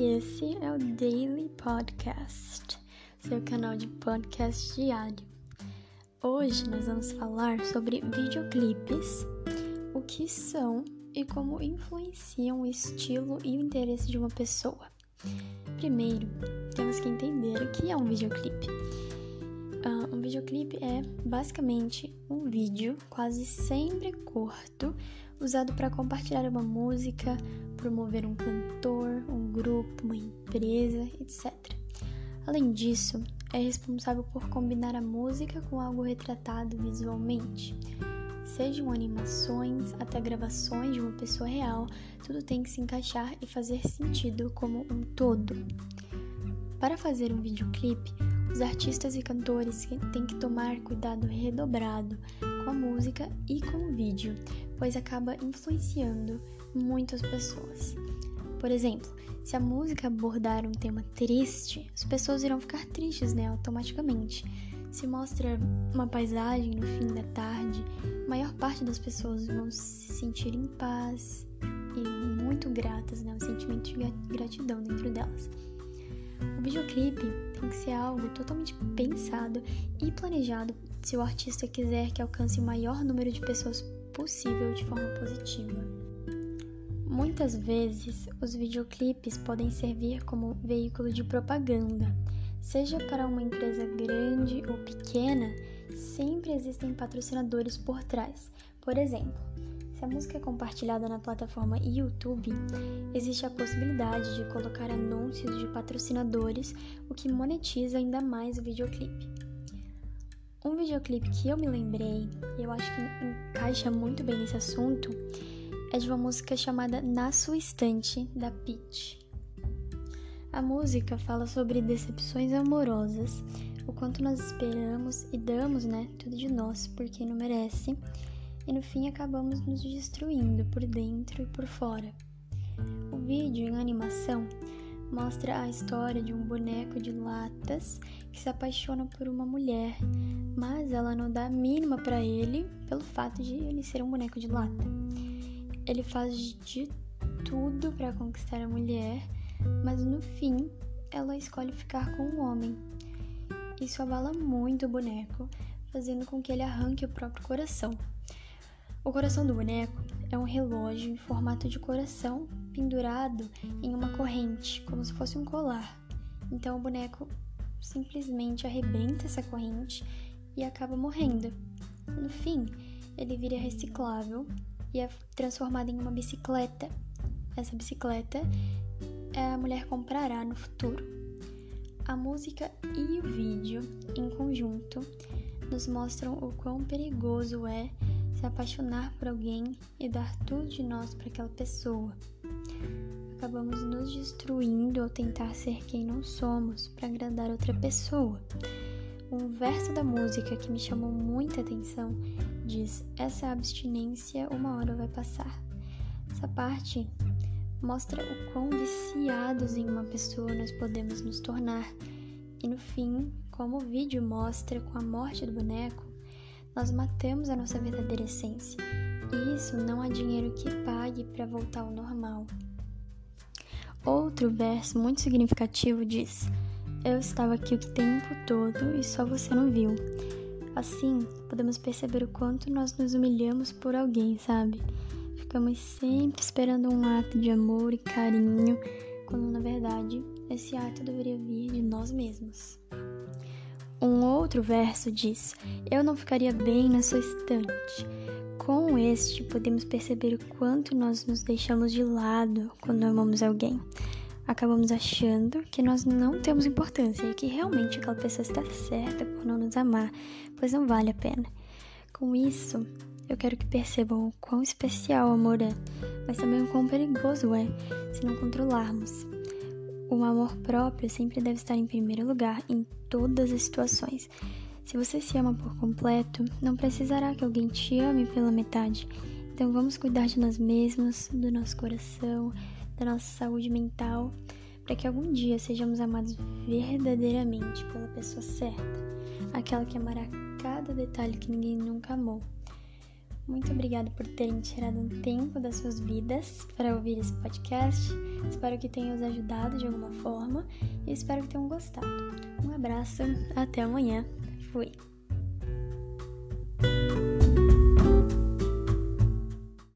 Daily Podcast, seu canal de podcast diário. Hoje nós vamos falar sobre videoclipes, o que são e como influenciam o estilo e o interesse de uma pessoa. Primeiro, temos que entender o que é um videoclipe. Uh, um videoclipe é basicamente um vídeo quase sempre curto usado para compartilhar uma música, promover um cantor, um grupo, uma empresa, etc. Além disso, é responsável por combinar a música com algo retratado visualmente. Sejam animações até gravações de uma pessoa real, tudo tem que se encaixar e fazer sentido como um todo. Para fazer um videoclipe, os artistas e cantores têm que tomar cuidado redobrado com a música e com o vídeo, pois acaba influenciando muitas pessoas. Por exemplo, se a música abordar um tema triste, as pessoas irão ficar tristes, né, automaticamente. Se mostra uma paisagem no fim da tarde, a maior parte das pessoas vão se sentir em paz e muito gratas, né, um sentimento de gratidão dentro delas. O videoclipe tem que ser algo totalmente pensado e planejado se o artista quiser que alcance o maior número de pessoas possível de forma positiva. Muitas vezes, os videoclipes podem servir como veículo de propaganda. Seja para uma empresa grande ou pequena, sempre existem patrocinadores por trás. Por exemplo, se a música é compartilhada na plataforma YouTube, existe a possibilidade de colocar anúncios de patrocinadores, o que monetiza ainda mais o videoclipe. Um videoclipe que eu me lembrei, e eu acho que encaixa muito bem nesse assunto, é de uma música chamada Na Sua Estante, da Peach. A música fala sobre decepções amorosas, o quanto nós esperamos e damos, né, tudo de nós por quem não merece, e no fim acabamos nos destruindo por dentro e por fora. O vídeo em animação mostra a história de um boneco de latas que se apaixona por uma mulher, mas ela não dá a mínima para ele pelo fato de ele ser um boneco de lata. Ele faz de tudo para conquistar a mulher, mas no fim ela escolhe ficar com um homem. Isso abala muito o boneco, fazendo com que ele arranque o próprio coração. O coração do boneco é um relógio em formato de coração pendurado em uma corrente, como se fosse um colar. Então o boneco simplesmente arrebenta essa corrente e acaba morrendo. No fim, ele vira reciclável e é transformado em uma bicicleta. Essa bicicleta a mulher comprará no futuro. A música e o vídeo, em conjunto, nos mostram o quão perigoso é se apaixonar por alguém e dar tudo de nós para aquela pessoa. Acabamos nos destruindo ao tentar ser quem não somos para agradar outra pessoa. Um verso da música que me chamou muita atenção diz: Essa abstinência uma hora vai passar. Essa parte mostra o quão viciados em uma pessoa nós podemos nos tornar. E no fim, como o vídeo mostra com a morte do boneco, nós matamos a nossa verdadeira essência. E isso não há dinheiro que pague para voltar ao normal. Outro verso muito significativo diz: Eu estava aqui o tempo todo e só você não viu. Assim, podemos perceber o quanto nós nos humilhamos por alguém, sabe? Ficamos sempre esperando um ato de amor e carinho, quando na verdade esse ato deveria vir de nós mesmos. Um outro verso diz: Eu não ficaria bem na sua estante. Com este, podemos perceber o quanto nós nos deixamos de lado quando amamos alguém. Acabamos achando que nós não temos importância e que realmente aquela pessoa está certa por não nos amar, pois não vale a pena. Com isso, eu quero que percebam o quão especial o amor é, mas também o quão perigoso é se não controlarmos. O amor próprio sempre deve estar em primeiro lugar em todas as situações. Se você se ama por completo, não precisará que alguém te ame pela metade. Então vamos cuidar de nós mesmos, do nosso coração, da nossa saúde mental, para que algum dia sejamos amados verdadeiramente pela pessoa certa, aquela que amará cada detalhe que ninguém nunca amou. Muito obrigada por terem tirado um tempo das suas vidas para ouvir esse podcast. Espero que tenha os ajudado de alguma forma e espero que tenham gostado. Um abraço, até amanhã. Fui.